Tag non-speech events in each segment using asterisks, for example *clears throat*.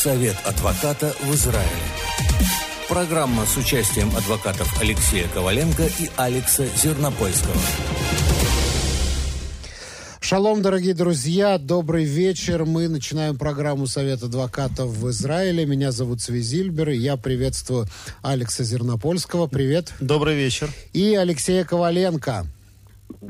Совет адвоката в Израиле. Программа с участием адвокатов Алексея Коваленко и Алекса Зернопольского. Шалом, дорогие друзья, добрый вечер. Мы начинаем программу Совета адвокатов в Израиле. Меня зовут Свизильбер, и я приветствую Алекса Зернопольского. Привет. Добрый вечер. И Алексея Коваленко.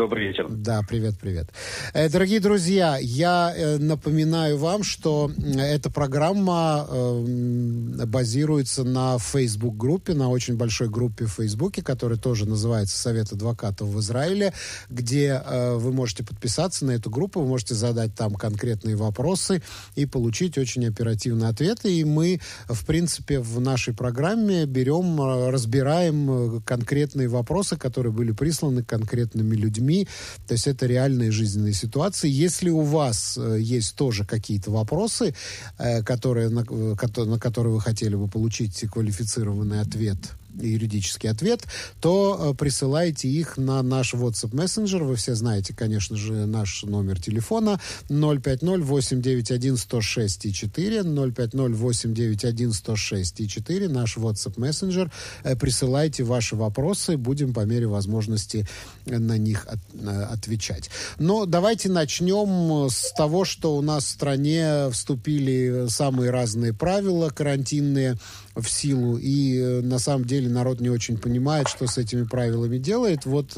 Добрый вечер. Да, привет, привет. Э, дорогие друзья, я э, напоминаю вам, что эта программа э, базируется на Facebook-группе, на очень большой группе в Фейсбуке, которая тоже называется «Совет адвокатов в Израиле», где вы можете подписаться на эту группу, вы можете задать там конкретные вопросы и получить очень оперативные ответы. И мы, в принципе, в нашей программе берем, разбираем конкретные вопросы, которые были присланы конкретными людьми людьми. То есть это реальные жизненные ситуации. Если у вас э, есть тоже какие-то вопросы, э, которые, на, э, на которые вы хотели бы получить квалифицированный ответ, юридический ответ, то э, присылайте их на наш WhatsApp Messenger. Вы все знаете, конечно же, наш номер телефона 050-891-106-4, 050-891-106-4, наш WhatsApp Messenger. Э, присылайте ваши вопросы, будем по мере возможности на них от, э, отвечать. Но давайте начнем с того, что у нас в стране вступили самые разные правила карантинные в силу, и э, на самом деле народ не очень понимает, что с этими правилами делает. Вот,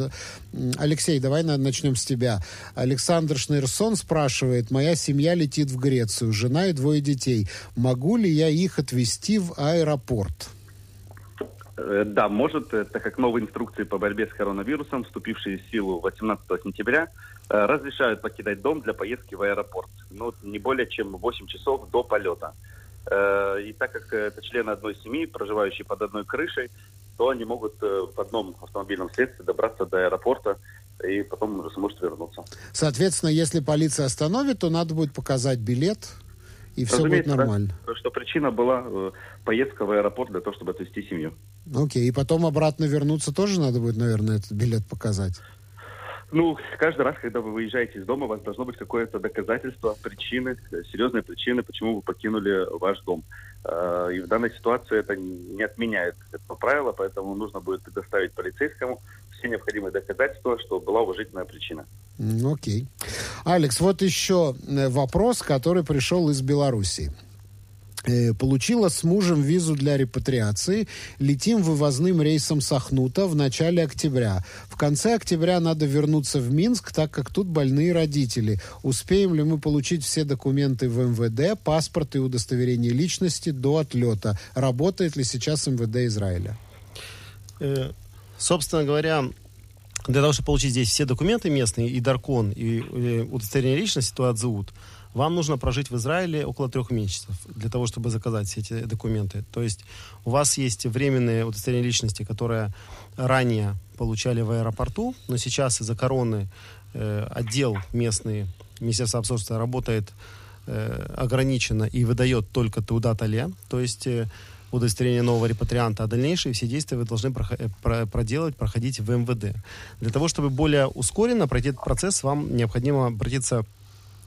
Алексей, давай начнем с тебя. Александр Шнейрсон спрашивает, моя семья летит в Грецию, жена и двое детей. Могу ли я их отвезти в аэропорт? Э, да, может, э, так как новые инструкции по борьбе с коронавирусом, вступившие в силу 18 сентября, разрешают покидать дом для поездки в аэропорт. Но не более чем 8 часов до полета. Э, и так как это члены одной семьи, проживающие под одной крышей, то они могут э, в одном автомобильном средстве добраться до аэропорта и потом уже сможет вернуться. Соответственно, если полиция остановит, то надо будет показать билет, и все будет нормально. Да, что причина была э, поездка в аэропорт для того, чтобы отвезти семью. Окей, и потом обратно вернуться тоже надо будет, наверное, этот билет показать. Ну, каждый раз, когда вы выезжаете из дома, у вас должно быть какое-то доказательство, причины, серьезные причины, почему вы покинули ваш дом. А, и в данной ситуации это не отменяет этого правила, поэтому нужно будет предоставить полицейскому все необходимые доказательства, что была уважительная причина. Окей. Алекс, вот еще э, вопрос, который пришел из Белоруссии. Э, получила с мужем визу для репатриации. Летим вывозным рейсом с Ахнута в начале октября. В конце октября надо вернуться в Минск, так как тут больные родители. Успеем ли мы получить все документы в МВД, паспорт и удостоверение личности до отлета? Работает ли сейчас МВД Израиля? Э, собственно говоря, для того, чтобы получить здесь все документы местные, и Даркон, и, и удостоверение личности, то отзовут, вам нужно прожить в Израиле около трех месяцев для того, чтобы заказать все эти документы. То есть у вас есть временные удостоверения личности, которые ранее получали в аэропорту, но сейчас из-за короны э, отдел местный Министерства обслуживания работает э, ограниченно и выдает только туда тале, то есть э, удостоверение нового репатрианта, а дальнейшие все действия вы должны э, проделать, проходить в МВД. Для того, чтобы более ускоренно пройти этот процесс, вам необходимо обратиться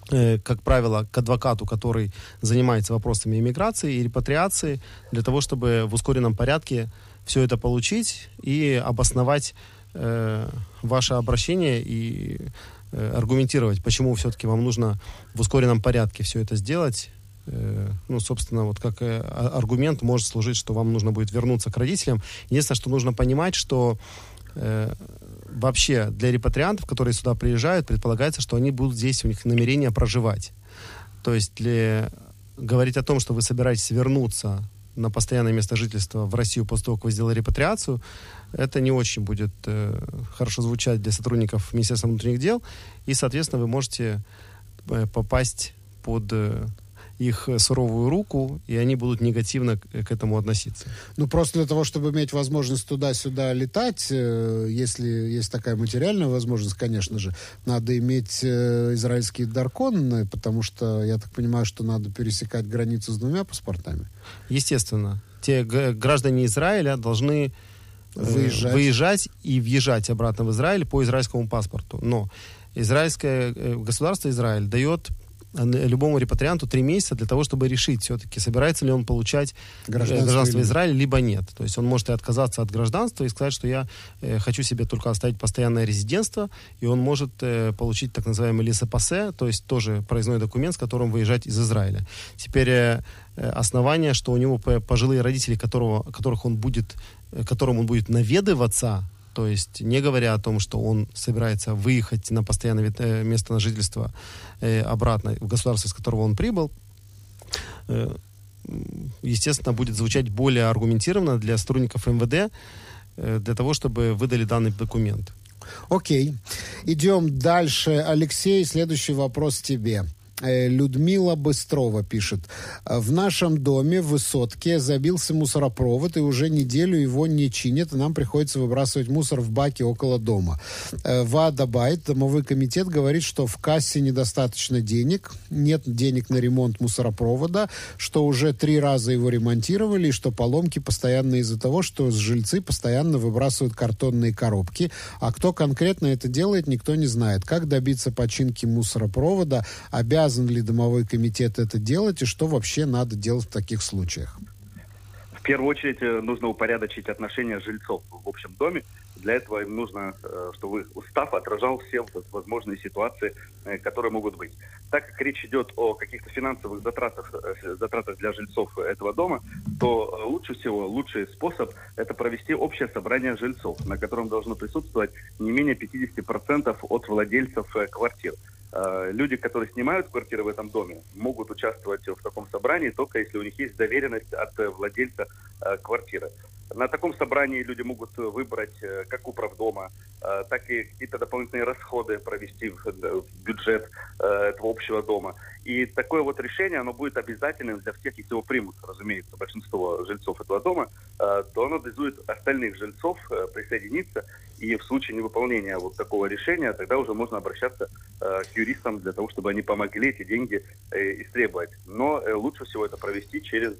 как правило, к адвокату, который занимается вопросами иммиграции и репатриации, для того, чтобы в ускоренном порядке все это получить и обосновать э, ваше обращение и э, аргументировать, почему все-таки вам нужно в ускоренном порядке все это сделать. Э, ну, собственно, вот как э, аргумент может служить, что вам нужно будет вернуться к родителям. Единственное, что нужно понимать, что э, вообще для репатриантов, которые сюда приезжают, предполагается, что они будут здесь, у них намерение проживать. То есть для... говорить о том, что вы собираетесь вернуться на постоянное место жительства в Россию после того, как вы сделали репатриацию, это не очень будет э, хорошо звучать для сотрудников Министерства внутренних дел, и, соответственно, вы можете э, попасть под э, их суровую руку, и они будут негативно к, к этому относиться. Ну, просто для того, чтобы иметь возможность туда-сюда летать, э, если есть такая материальная возможность, конечно же, надо иметь э, израильский даркон, потому что, я так понимаю, что надо пересекать границу с двумя паспортами. Естественно. Те граждане Израиля должны э, выезжать. выезжать и въезжать обратно в Израиль по израильскому паспорту. Но израильское государство Израиль дает любому репатрианту три месяца для того, чтобы решить все-таки, собирается ли он получать Гражданство гражданство, или- Израиля, либо нет. То есть он может и отказаться от гражданства и сказать, что я э, хочу себе только оставить постоянное резидентство, и он может э, получить так называемый лесопасе, то есть тоже проездной документ, с которым выезжать из Израиля. Теперь э, э, основание, что у него по- пожилые родители, которого, которых он будет, э, которым он будет наведываться, то есть не говоря о том, что он собирается выехать на постоянное э, место на жительство э, обратно в государство, из которого он прибыл, э, естественно, будет звучать более аргументированно для сотрудников МВД, для того, чтобы выдали данный документ. Окей. Идем дальше. Алексей, следующий вопрос тебе. Э, Людмила Быстрова пишет. В нашем доме в высотке забился мусоропровод, и уже неделю его не чинят, и нам приходится выбрасывать мусор в баке около дома. Э, ВАДА Байт, домовой комитет, говорит, что в кассе недостаточно денег, нет денег на ремонт мусоропровода, что уже три раза его ремонтировали, и что поломки постоянно из-за того, что жильцы постоянно выбрасывают картонные коробки, а кто конкретно это делает, никто не знает. Как добиться починки мусоропровода, обязан ли домовой комитет это делать, и что вообще надо делать в таких случаях? В первую очередь э, нужно упорядочить отношения жильцов в общем доме. Для этого им нужно, э, чтобы устав отражал все возможные ситуации, э, которые могут быть. Так как речь идет о каких-то финансовых затратах, э, затратах для жильцов этого дома, то лучше всего, лучший способ – это провести общее собрание жильцов, на котором должно присутствовать не менее 50% от владельцев квартир. Люди, которые снимают квартиры в этом доме, могут участвовать в таком собрании только если у них есть доверенность от владельца квартиры. На таком собрании люди могут э, выбрать э, как управдома, э, так и какие-то дополнительные расходы провести в, бюджет этого общего дома. И такое вот решение, оно будет обязательным для всех, если его примут, разумеется, большинство жильцов этого дома, э, то оно обязует остальных жильцов э, присоединиться. И в случае невыполнения вот такого решения, тогда уже можно обращаться э, к юристам для того, чтобы они помогли эти деньги истребовать. Но лучше всего это провести через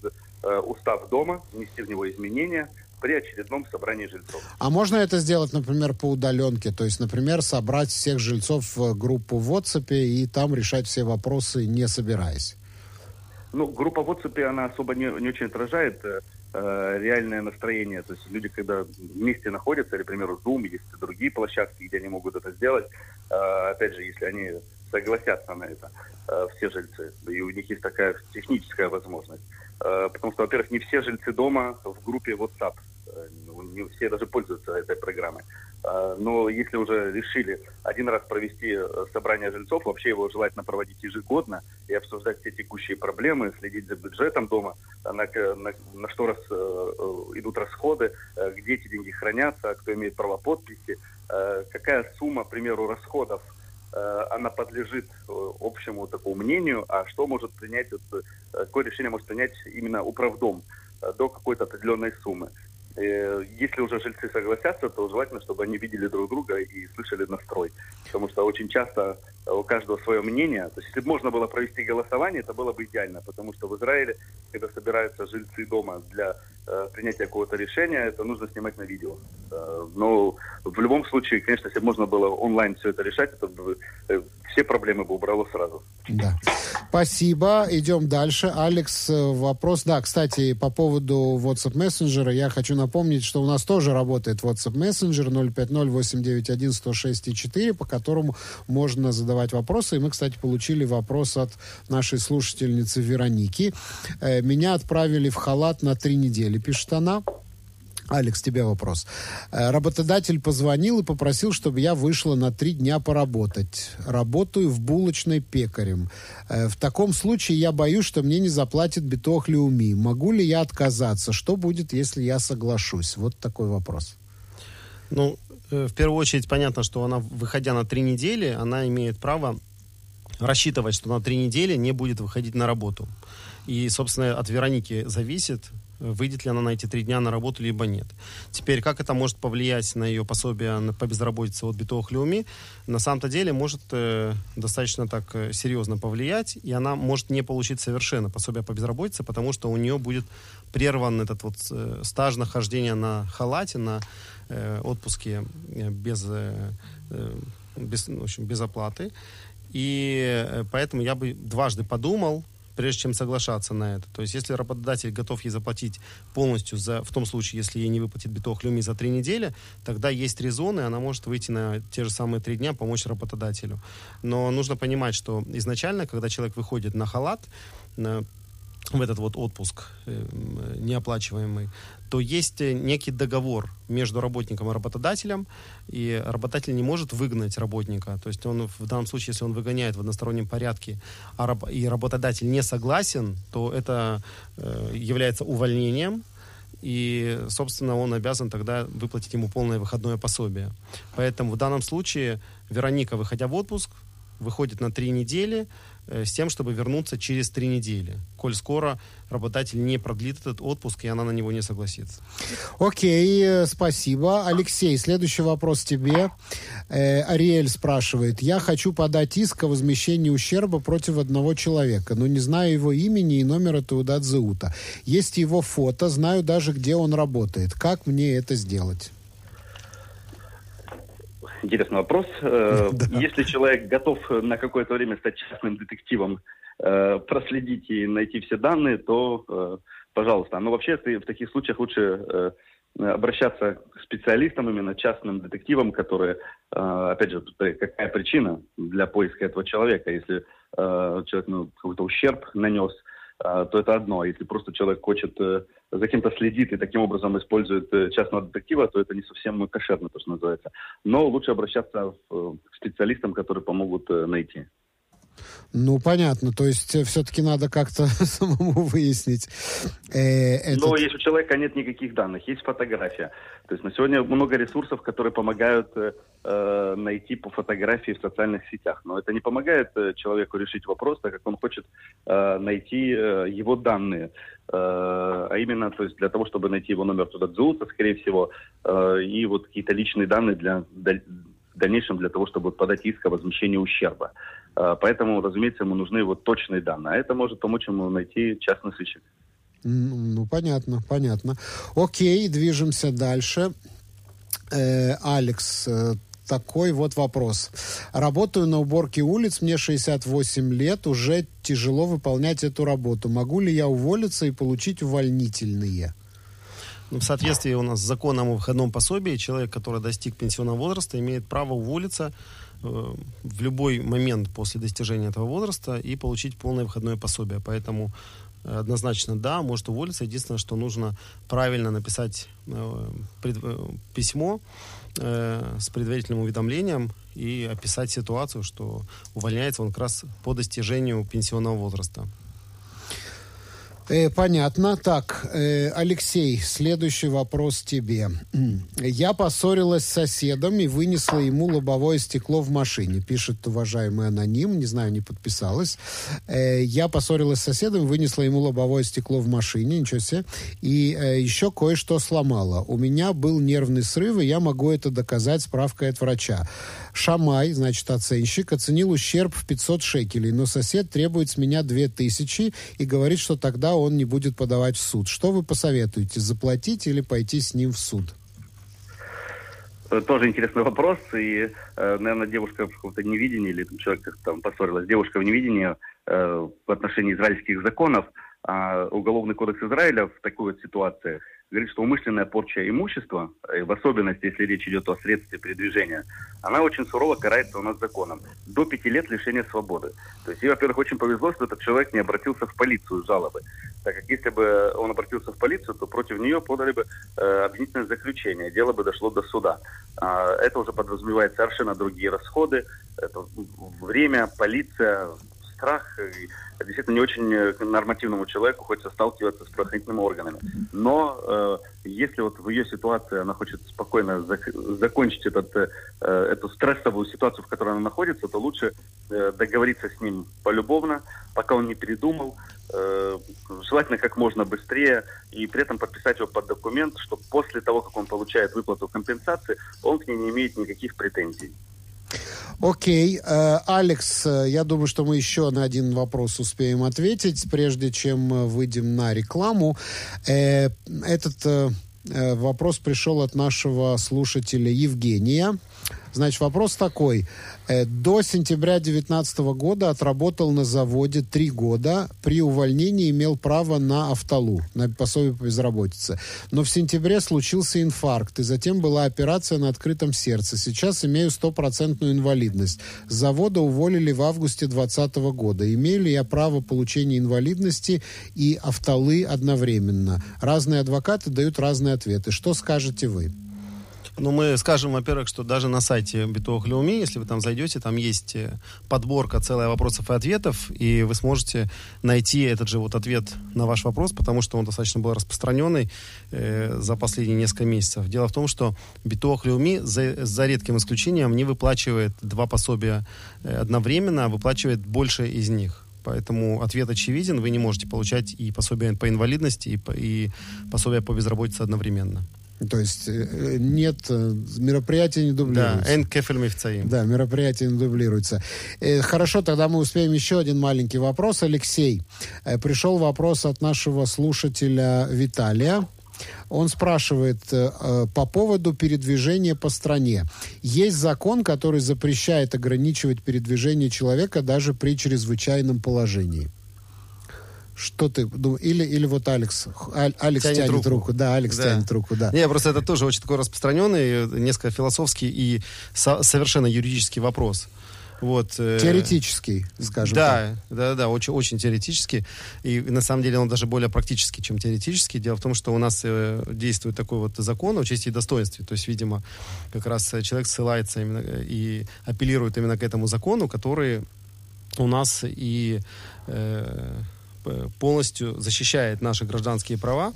устав дома, внести в него изменения при очередном собрании жильцов. А можно это сделать, например, по удаленке? То есть, например, собрать всех жильцов в группу в WhatsApp и там решать все вопросы, не собираясь? Ну, группа в WhatsApp, она особо не, не очень отражает э, э, реальное настроение. То есть люди, когда вместе находятся, или, к примеру, Zoom, есть другие площадки, где они могут это сделать, э, опять же, если они согласятся на это, э, все жильцы, и у них есть такая техническая возможность. Э, потому что, во-первых, не все жильцы дома в группе WhatsApp, э, не все даже пользуются этой программой. Но если уже решили один раз провести собрание жильцов, вообще его желательно проводить ежегодно и обсуждать все текущие проблемы, следить за бюджетом дома, на, на- на что раз, идут расходы, где эти деньги хранятся, кто имеет право подписи, какая сумма, к примеру, расходов она подлежит э, общему такому мнению, а что может принять, вот, э, какое решение может принять именно управдом э, до какой-то определенной суммы. Э, Если уже жильцы согласятся, то желательно, чтобы они видели друг друга и слышали настрой. Потому что очень часто э, у каждого свое мнение. То есть, если бы можно было провести голосование, это было бы идеально. Потому что в Израиле, когда собираются жильцы дома для э, принятия какого-то решения, это нужно снимать на видео. Э, но в любом случае, конечно, если бы можно было онлайн все это решать, это бы э, все проблемы бы убрало сразу. Да. Спасибо. Идем дальше. Алекс, э, вопрос. Да, кстати, по поводу WhatsApp мессенджера я хочу напомнить, что у нас тоже работает WhatsApp мессенджер 050-891-106-4, по которому можно задавать вопросы. И мы, кстати, получили вопрос от нашей слушательницы Вероники. Э, Меня отправили в халат на три недели, пишет она. Алекс, тебе вопрос. Э, Работодатель позвонил и попросил, чтобы я вышла на три дня поработать. Работаю в булочной пекарем. Э, В таком случае я боюсь, что мне не заплатит битох Леуми. Могу ли я отказаться? Что будет, если я соглашусь? Вот такой вопрос. Ну, э, в первую очередь понятно, что она, выходя на три недели, она имеет право рассчитывать, что на три недели не будет выходить на работу. И, собственно, от Вероники зависит, выйдет ли она на эти три дня на работу, либо нет. Теперь, как это может повлиять на ее пособие по безработице от Битох Леуми, на самом-то деле может э, достаточно так э, серьезно повлиять, и она может не получить совершенно пособие по безработице, потому что у нее будет прерван этот вот э, стаж нахождения на халате, на э, отпуске э, без, э, без, ну, в общем, без оплаты. И поэтому я бы дважды подумал, прежде чем соглашаться на это. То есть, если работодатель готов ей заплатить полностью, за, в том случае, если ей не выплатит биток люми за три недели, тогда есть резоны, она может выйти на те же самые три дня, помочь работодателю. Но нужно понимать, что изначально, когда человек выходит на халат, в этот вот отпуск э, неоплачиваемый, то есть э, некий договор между работником и работодателем, и работодатель не может выгнать работника. То есть он в данном случае, если он выгоняет в одностороннем порядке, а раб, и работодатель не согласен, то это э, является увольнением, и, собственно, он обязан тогда выплатить ему полное выходное пособие. Поэтому в данном случае Вероника, выходя в отпуск, выходит на три недели, Э, с тем, чтобы вернуться через три недели, коль скоро работодатель не продлит этот отпуск, и она на него не согласится. Окей, э, спасибо. Алексей, следующий вопрос тебе. Э, Ариэль спрашивает. Я хочу подать иск о возмещении ущерба против одного человека, но не знаю его имени и номера Таудат Заута. Есть его фото, знаю даже, где он работает. Как мне это сделать? Интересный вопрос. Э, *laughs* если человек готов на какое-то время стать частным детективом, э, проследить и найти все данные, то, э, пожалуйста. Но вообще в таких случаях лучше обращаться к специалистам, именно частным детективам, которые, опять же, какая причина для поиска этого человека. Если человек ну, какой-то ущерб нанес, то это одно. Если просто человек хочет за кем-то следит и таким образом использует э, частного детектива, то это не совсем кошерно, то, что называется. Но лучше обращаться э, к специалистам, которые помогут э, найти. Ну, понятно. То есть все-таки надо как-то *laughs* самому выяснить. Э, этот... Но если у человека нет никаких данных, есть фотография. То есть на сегодня много ресурсов, которые помогают э, найти по фотографии в социальных сетях. Но это не помогает э, человеку решить вопрос, так как он хочет э, найти э, его данные. Э, а именно, то есть для того, чтобы найти его номер туда дзута, скорее всего, э, и вот какие-то личные данные для, для в дальнейшем для того, чтобы подать иск о возмещении ущерба. Э, поэтому, разумеется, ему нужны вот точные данные. А это может помочь ему найти частный сыщик. Ну, понятно, понятно. Окей, движемся дальше. Э, Алекс, э, такой вот вопрос. Работаю на уборке улиц, мне 68 лет, уже тяжело выполнять эту работу. Могу ли я уволиться и получить увольнительные? Ну, в соответствии у нас с законом о выходном пособии, человек, который достиг пенсионного возраста, имеет право уволиться в любой момент после достижения этого возраста и получить полное выходное пособие. Поэтому э, однозначно да, может уволиться. Единственное, что нужно правильно написать э, э, письмо э, с предварительным уведомлением и описать ситуацию, что увольняется он как раз по достижению пенсионного возраста. Э, понятно. Так, э, Алексей, следующий вопрос тебе. *clears throat* Я поссорилась с соседом и вынесла ему лобовое стекло в машине. Пишет уважаемый аноним, не знаю, не подписалась. Э, я поссорилась с соседом, вынесла ему лобовое стекло в машине, ничего себе. И э, еще кое-что сломала. У меня был нервный срыв, и я могу это доказать справкой от врача. Шамай, значит, оценщик, оценил ущерб в 500 шекелей, но сосед требует с меня 2000 и говорит, что тогда он не будет подавать в суд. Что вы посоветуете, заплатить или пойти с ним в суд? Тоже интересный вопрос, и, э, наверное, девушка в каком-то невидении, или там человек там поссорилась, девушка в невидении э, в отношении израильских законов, а Уголовный кодекс Израиля в такой вот ситуации – говорит, что умышленная порча имущества, э, в особенности, если речь идет о средстве передвижения, она очень сурово карается у нас законом. До пяти лет лишения свободы. То есть, ей, во-первых, очень повезло, что этот человек не обратился в полицию с жалобой. Так как если бы он обратился в полицию, то против нее подали бы э, обвинительное заключение. Дело бы дошло до суда. А, это уже подразумевает совершенно другие расходы. Это время, полиция, страх. Действительно не очень э, нормативному человеку хочется сталкиваться с правоохранительными органами. Но э, если вот в ее ситуации она хочет спокойно зак- закончить этот, э, эту стрессовую ситуацию, в которой она находится, то лучше э, договориться с ним полюбовно, пока он не передумал, э, желательно как можно быстрее, и при этом подписать его под документ, что после того, как он получает выплату компенсации, он к ней не имеет никаких претензий. Окей. Э, Алекс, э, я думаю, что мы еще на один вопрос успеем ответить, прежде чем э, выйдем на рекламу. Этот вопрос пришел от нашего слушателя Евгения. Значит, вопрос такой. Э, до сентября 2019 года отработал на заводе три года. При увольнении имел право на автолу, на пособие по безработице. Но в сентябре случился инфаркт, и затем была операция на открытом сердце. Сейчас имею стопроцентную инвалидность. С завода уволили в августе 2020 года. Имею ли я право получения инвалидности и автолы одновременно? Разные адвокаты дают разные ответы. Что скажете вы? Ну, мы скажем, во-первых, что даже на сайте Битовых Леуми, если вы там зайдете, там есть э, подборка целая вопросов и ответов, и вы сможете найти этот же вот ответ на ваш вопрос, потому что он достаточно был распространенный э, за последние несколько месяцев. Дело в том, что Битовых Леуми за, за редким исключением не выплачивает два пособия э, одновременно, а выплачивает больше из них. Поэтому ответ очевиден. Вы не можете получать и пособие по инвалидности, и, и пособие по безработице одновременно. То есть э, нет, э, мероприятия не дублируются. Да, энкефель мифцаим. Да, мероприятия не дублируются. Э, хорошо, тогда мы успеем еще один маленький вопрос. Алексей, пришел вопрос от нашего слушателя Виталия. Он спрашивает по поводу передвижения по стране. Есть закон, который запрещает ограничивать передвижение человека даже при чрезвычайном положении. Что ты думаешь? Или, или вот Алекс. Алекс тянет, тянет руку. руку. Да, Алекс да. тянет руку, да. Не, просто это тоже очень такой распространенный, несколько философский и со- совершенно юридический вопрос. Вот, э, теоретический, скажем да, так. Да, да, очень, очень теоретический. И на самом деле он даже более практический, чем теоретический. Дело в том, что у нас э, действует такой вот закон о чести и достоинстве. То есть, видимо, как раз человек ссылается именно э, и апеллирует именно к этому закону, который у нас и э, Э, полностью защищает наши гражданские права,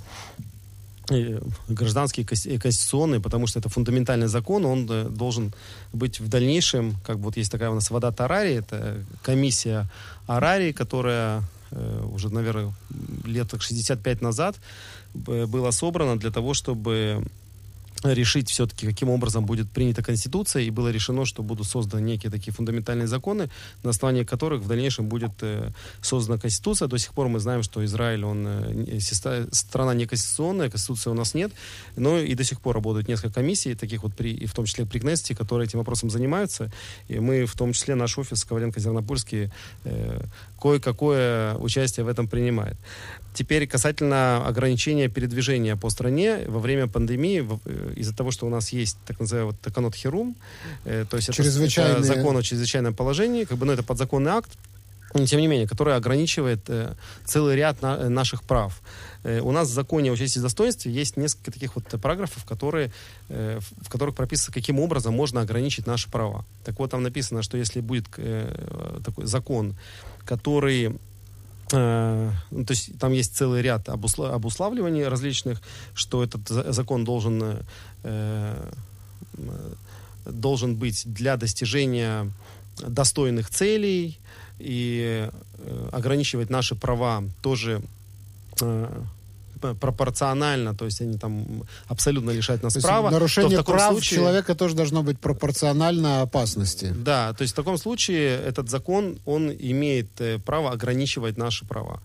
гражданские и конституционные, потому что это фундаментальный закон, он э, должен быть в дальнейшем, как вот есть такая у нас вода Тарари, это комиссия Арари, которая э, уже, наверное, лет 65 назад была собрана для того, чтобы решить все-таки, каким образом будет принята Конституция, и было решено, что будут созданы некие такие фундаментальные законы, на основании которых в дальнейшем будет э, создана Конституция. До сих пор мы знаем, что Израиль, он э, страна не конституционная, Конституции у нас нет, но и до сих пор работают несколько комиссий, таких вот, при, и в том числе при Кнессете, которые этим вопросом занимаются, и мы, в том числе наш офис Коваленко-Зернопольский, э, кое-какое участие в этом принимает. Теперь касательно ограничения передвижения по стране во время пандемии, э, из-за того, что у нас есть так называемый вот, Таканот Херум, э, то есть это, это закон о чрезвычайном положении, как бы, ну, это подзаконный акт, тем не менее, который ограничивает э, целый ряд на, наших прав. Э, у нас в законе о чести и достоинстве есть несколько таких вот параграфов, которые, э, в которых прописано, каким образом можно ограничить наши права. Так вот, там написано, что если будет э, такой закон, который Э, то есть там есть целый ряд обусла- обуславливаний различных, что этот закон должен, э, должен быть для достижения достойных целей и э, ограничивать наши права тоже э, пропорционально, то есть они там абсолютно лишают нас права. Нарушение то прав случае... человека тоже должно быть пропорционально опасности. Да, то есть в таком случае этот закон, он имеет э, право ограничивать наши права.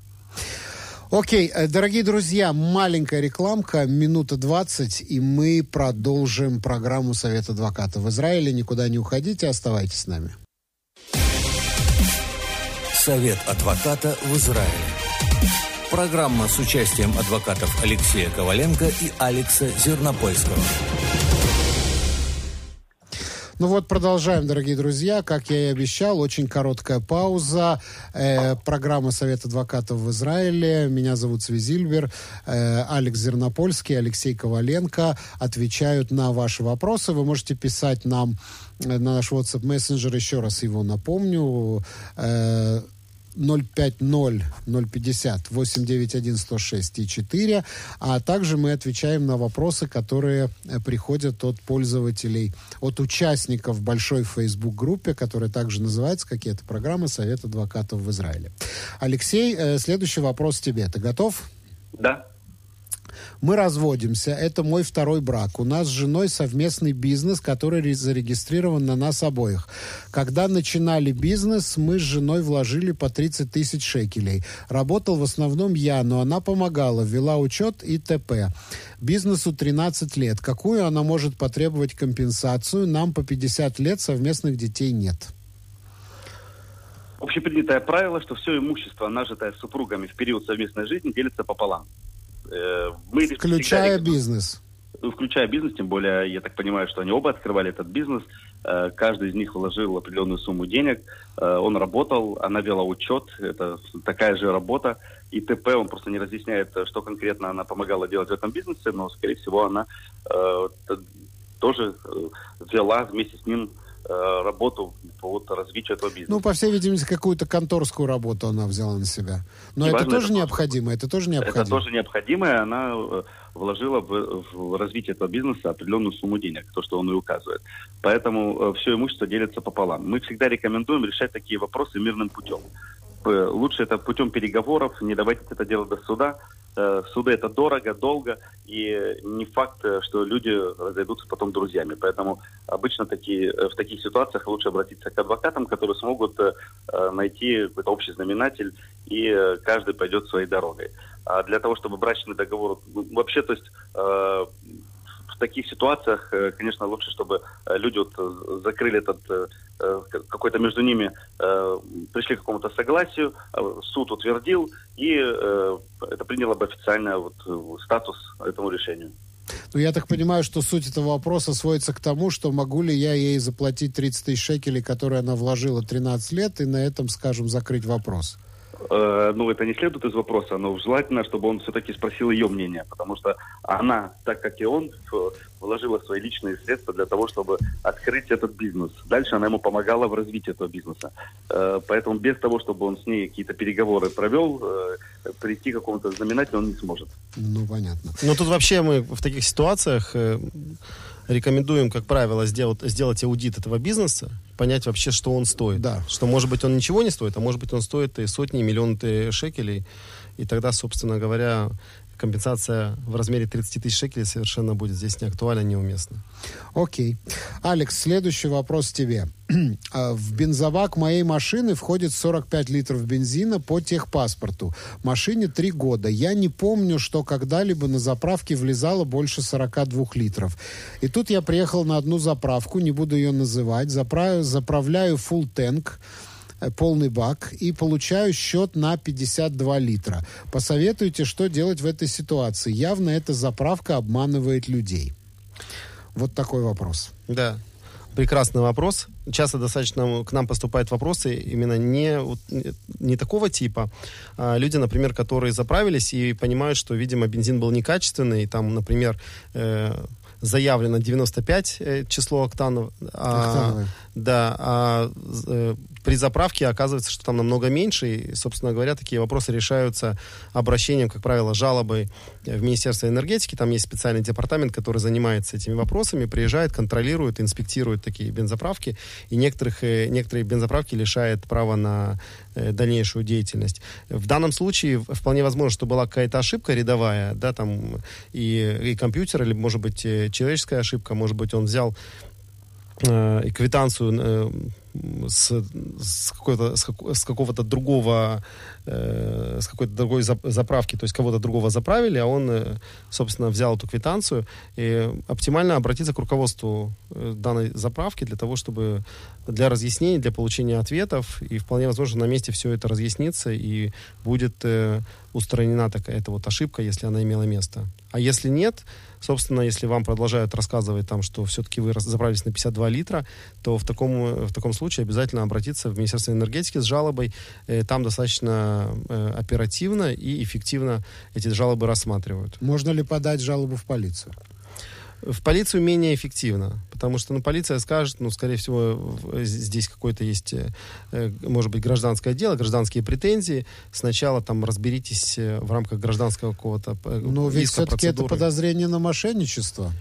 Окей, э, дорогие друзья, маленькая рекламка, минута 20, и мы продолжим программу Совет адвоката в Израиле. Никуда не уходите, оставайтесь с нами. Совет адвоката в Израиле. Программа с участием адвокатов Алексея Коваленко и Алекса Зернопольского. Ну вот, продолжаем, дорогие друзья. Как я и обещал, очень короткая пауза. Э, программа Совет адвокатов в Израиле. Меня зовут Свизильбер. Э, Алекс Зернопольский, Алексей Коваленко отвечают на ваши вопросы. Вы можете писать нам э, на наш WhatsApp мессенджер. Еще раз его напомню. Э, 050 050 891 106 и 4, а также мы отвечаем на вопросы, которые э, приходят от пользователей, от участников большой Facebook-группе, которая также называется, какие то программы Совет адвокатов в Израиле. Алексей, э, следующий вопрос тебе. Ты готов? Да. Мы разводимся, это мой второй брак. У нас с женой совместный бизнес, который зарегистрирован на нас обоих. Когда начинали бизнес, мы с женой вложили по 30 тысяч шекелей. Работал в основном я, но она помогала, вела учет и т.п. Бизнесу 13 лет. Какую она может потребовать компенсацию? Нам по 50 лет совместных детей нет. Общепринятое правило, что все имущество, нажитое супругами в период совместной жизни, делится пополам. Э, мы включая всегда... бизнес. Включая бизнес, тем более, я так понимаю, что они оба открывали этот бизнес. Э, каждый из них вложил определенную сумму денег. Э, он работал, она вела учет. Это такая же работа. И ТП, он просто не разъясняет, что конкретно она помогала делать в этом бизнесе, но, скорее всего, она э, тоже вела вместе с ним Э, работу по вот развитию этого бизнеса. Ну, по всей видимости, какую-то конторскую работу она взяла на себя. Но это тоже это необходимо, это тоже необходимо. Это тоже необходимо, она э, вложила в, в развитие этого бизнеса определенную сумму денег, то, что он и указывает. Поэтому э, все имущество делится пополам. Мы всегда рекомендуем решать такие вопросы мирным путем. Лучше это путем переговоров, не давайте это делать до суда, Э, суды это дорого, долго, и не факт, э, что люди разойдутся потом друзьями. Поэтому обычно такие, э, в таких ситуациях лучше обратиться к адвокатам, которые смогут найти какой-то общий знаменатель, и каждый пойдет своей дорогой. А для того, чтобы брачный договор... Ну, вообще, то есть в таких ситуациях, конечно, лучше, чтобы люди вот закрыли этот какой-то между ними пришли к какому-то согласию, суд утвердил, и это приняло бы официально вот, статус этому решению. Ну, я так понимаю, что суть этого вопроса сводится к тому, что могу ли я ей заплатить 30 тысяч шекелей, которые она вложила 13 лет, и на этом, скажем, закрыть вопрос. Э, ну, это не следует из вопроса, но желательно, чтобы он все-таки спросил ее мнение, потому что она, так как и он, вложила свои личные средства для того, чтобы открыть этот бизнес. Дальше она ему помогала в развитии этого бизнеса. Э, поэтому без того, чтобы он с ней какие-то переговоры провел, э, прийти к какому-то знаменателю он не сможет. Ну, понятно. Ну, тут вообще мы в таких ситуациях рекомендуем, как правило, сделать, сделать аудит этого бизнеса, понять вообще, что он стоит. Да. Что, может быть, он ничего не стоит, а может быть, он стоит и сотни, миллионы шекелей. И тогда, собственно говоря, компенсация в размере 30 тысяч шекелей совершенно будет здесь не актуальна, неуместна. Окей. Алекс, следующий вопрос тебе. *clears throat* А, в бензобак моей машины входит 45 литров бензина по техпаспорту. Машине 3 года. Я не помню, что когда-либо на заправке влезало больше 42 литров. И тут я приехал на одну заправку, не буду ее называть, заправляю, заправляю full tank полный бак и получаю счет на 52 литра. Посоветуйте, что делать в этой ситуации. Явно эта заправка обманывает людей. Вот такой вопрос. Да, прекрасный вопрос. Часто достаточно к нам поступают вопросы именно не, не такого типа. А люди, например, которые заправились и понимают, что, видимо, бензин был некачественный, и там, например, э, заявлено 95 э, число октанов. А, да, а э, при заправке оказывается, что там намного меньше. И, собственно говоря, такие вопросы решаются обращением, как правило, жалобой в Министерство энергетики. Там есть специальный департамент, который занимается этими вопросами, приезжает, контролирует, инспектирует такие бензоправки. И некоторых, э, некоторые бензоправки лишает права на э, дальнейшую деятельность. В данном случае вполне возможно, что была какая-то ошибка рядовая, да, там и, и компьютер, или, может быть, э, человеческая ошибка, может быть, он взял э, квитанцию э, с, с, какой-то, с, с какого-то другого, э, с какой-то другой заправки, то есть кого-то другого заправили, а он, э, собственно, взял эту квитанцию. И оптимально обратиться к руководству э, данной заправки для того, чтобы для разъяснений, для получения ответов, и вполне возможно на месте все это разъяснится, и будет э, устранена такая эта вот ошибка, если она имела место. А если нет, собственно, если вам продолжают рассказывать там, что все-таки вы заправились на 52 литра, то в таком, в таком случае обязательно обратиться в Министерство энергетики с жалобой. Э, там достаточно э, оперативно и эффективно эти жалобы рассматривают. Можно ли подать жалобу в полицию? В полицию менее эффективно, потому что ну, полиция скажет, ну, скорее всего, здесь какое-то есть, э, может быть, гражданское дело, гражданские претензии. Сначала там разберитесь э, в рамках гражданского какого-то э, Но ведь все-таки это подозрение на мошенничество.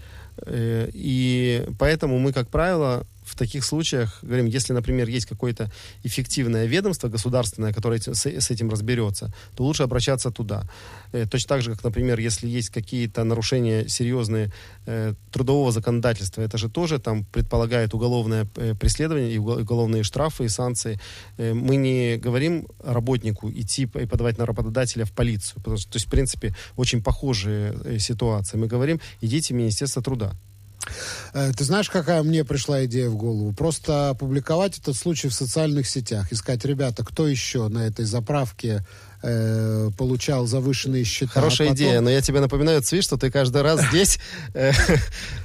И поэтому мы, как правило, в таких случаях, говорим, если, например, есть какое-то эффективное ведомство государственное, которое с, этим разберется, то лучше обращаться туда. Э, точно так же, как, например, если есть какие-то нарушения серьезные э, трудового законодательства, это же тоже там предполагает уголовное э, преследование и уголовные штрафы и санкции. Мы не говорим работнику идти и подавать на работодателя в полицию, потому что, то есть, в принципе, очень похожие ситуации. Мы говорим, идите в Министерство труда. Э, ты знаешь, какая мне пришла идея в голову? Просто опубликовать этот случай в социальных сетях. Искать, ребята, кто еще на этой заправке э, получал завышенные счета. Хорошая потом... идея, но я тебе напоминаю, Цви, что ты каждый раз *laughs* здесь э,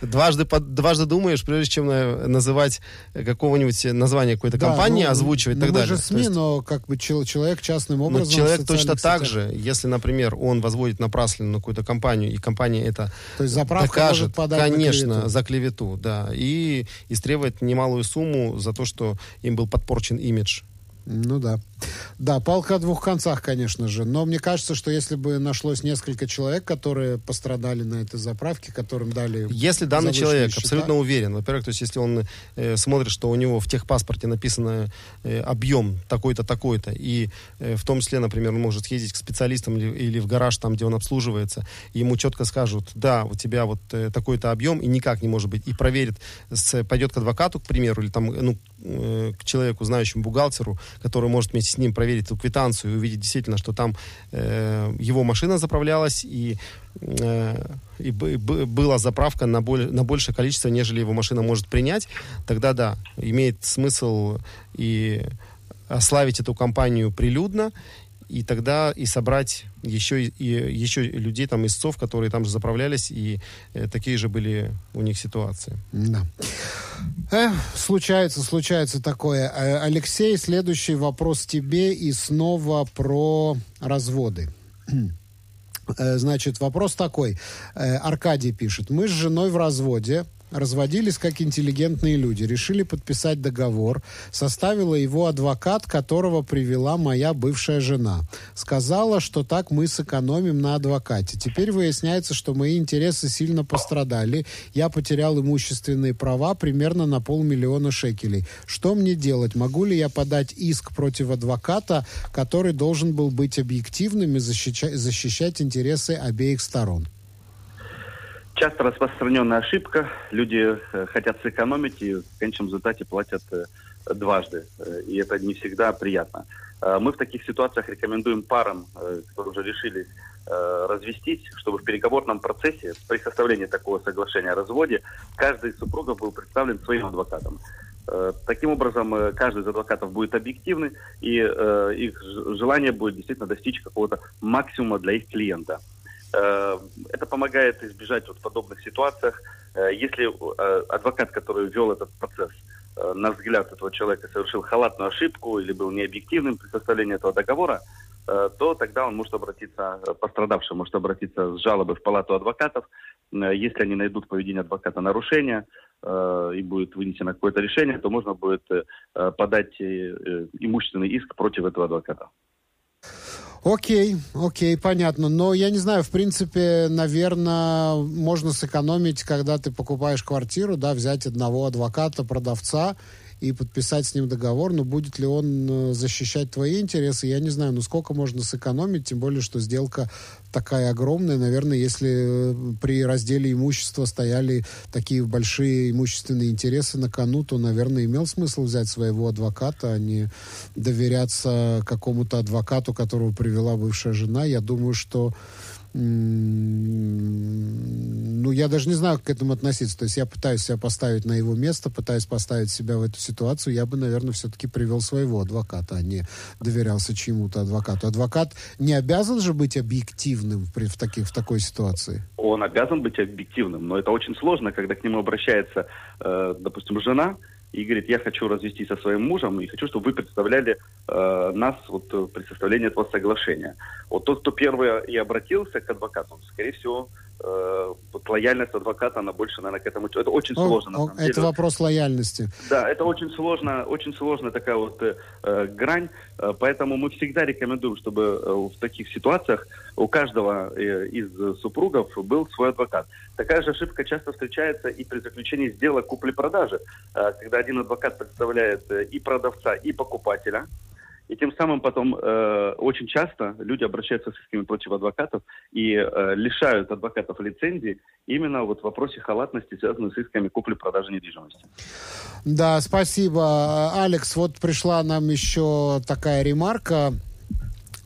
дважды, дважды думаешь, прежде чем называть какого-нибудь название какой-то компании, ну, озвучивать и ну, так далее. Мы же СМИ, но как бы человек частным образом... Но человек точно так же, если, например, он возводит напрасленно на какую-то компанию, и компания это То есть заправка докажет, может подать конечно, клевету. за клевету, да, и истребовать немалую сумму за то, что им был подпорчен имидж. Ну да. Да, палка о двух концах, конечно же. Но мне кажется, что если бы нашлось несколько человек, которые пострадали на этой заправке, которым дали... Если данный человек счета, абсолютно уверен, во-первых, то есть если он э, смотрит, что у него в техпаспорте написано э, объем такой-то, такой-то, и э, в том числе, например, он может съездить к специалистам или, или в гараж, там, где он обслуживается, ему четко скажут, да, у тебя вот э, такой-то объем, и никак не может быть, и проверит, с, пойдет к адвокату, к примеру, или там, ну, э, к человеку, знающему бухгалтеру, который может вместе с ним проверить эту квитанцию и увидеть действительно, что там э, его машина заправлялась и, э, и б, была заправка на, боль, на большее количество, нежели его машина может принять, тогда да, имеет смысл и ославить эту компанию прилюдно и тогда и собрать еще, и, еще людей, там, истцов, которые там же заправлялись, и э, такие же были у них ситуации. Да. Э, случается, случается такое. Э, Алексей, следующий вопрос тебе и снова про разводы. Э, значит, вопрос такой. Э, Аркадий пишет. Мы с женой в разводе разводились как интеллигентные люди, решили подписать договор, составила его адвокат, которого привела моя бывшая жена. Сказала, что так мы сэкономим на адвокате. Теперь выясняется, что мои интересы сильно пострадали. Я потерял имущественные права примерно на полмиллиона шекелей. Что мне делать? Могу ли я подать иск против адвоката, который должен был быть объективным и защищать, защищать интересы обеих сторон? Часто распространенная ошибка. Люди э, хотят сэкономить и в конечном результате платят э, дважды. Э, и это не всегда приятно. Мы в таких ситуациях рекомендуем парам, которые уже решили развестись, чтобы в переговорном процессе при составлении такого соглашения о разводе каждый из супругов был представлен своим адвокатом. Таким образом, каждый из адвокатов будет объективный, и их желание будет действительно достичь какого-то максимума для их клиента. Э, это помогает избежать вот подобных ситуациях. Э, если э, адвокат, который вел этот процесс, на взгляд этого человека совершил халатную ошибку или был необъективным при составлении этого договора, то тогда он может обратиться, пострадавший может обратиться с жалобой в палату адвокатов. Если они найдут поведение адвоката нарушение и будет вынесено какое-то решение, то можно будет подать имущественный иск против этого адвоката. Окей, окей, понятно. Но я не знаю, в принципе, наверное, можно сэкономить, когда ты покупаешь квартиру, да, взять одного адвоката, продавца и подписать с ним договор, но будет ли он э, защищать твои интересы, я не знаю. Ну, сколько можно сэкономить, тем более, что сделка такая огромная. Наверное, если э, при разделе имущества стояли такие большие имущественные интересы на кону, то, наверное, имел смысл взять своего адвоката, а не доверяться какому-то адвокату, которого привела бывшая жена. Я думаю, что ну, я даже не знаю, как к этому относиться. То есть я пытаюсь себя поставить на его место, пытаюсь поставить себя в эту ситуацию. Я бы, наверное, все-таки привел своего адвоката, а не доверялся чьему-то адвокату. Адвокат не обязан же быть объективным при, в, таких, в такой ситуации? Он обязан быть объективным, но это очень сложно, когда к нему обращается, э, допустим, жена, и говорит, я хочу развестись со своим мужем и хочу, чтобы вы представляли э, нас вот, э, при составлении этого соглашения. Вот тот, кто первый и обратился к адвокату, скорее всего, э, вот лояльность адвоката, она больше, наверное, к этому... Это очень О, сложно, на о, самом это деле. вопрос лояльности. Да, это очень сложно, очень сложная такая вот э, э, грань, э, поэтому мы всегда рекомендуем, чтобы э, в таких ситуациях у каждого э, из супругов был свой адвокат. Такая же ошибка часто встречается и при заключении сделок купли-продажи, э, когда один адвокат представляет э, и продавца, и покупателя, и тем самым потом э, очень часто люди обращаются с исками против адвокатов и э, лишают адвокатов лицензии именно вот в вопросе халатности, связанной с исками купли-продажи недвижимости. Да, спасибо. Алекс, вот пришла нам еще такая ремарка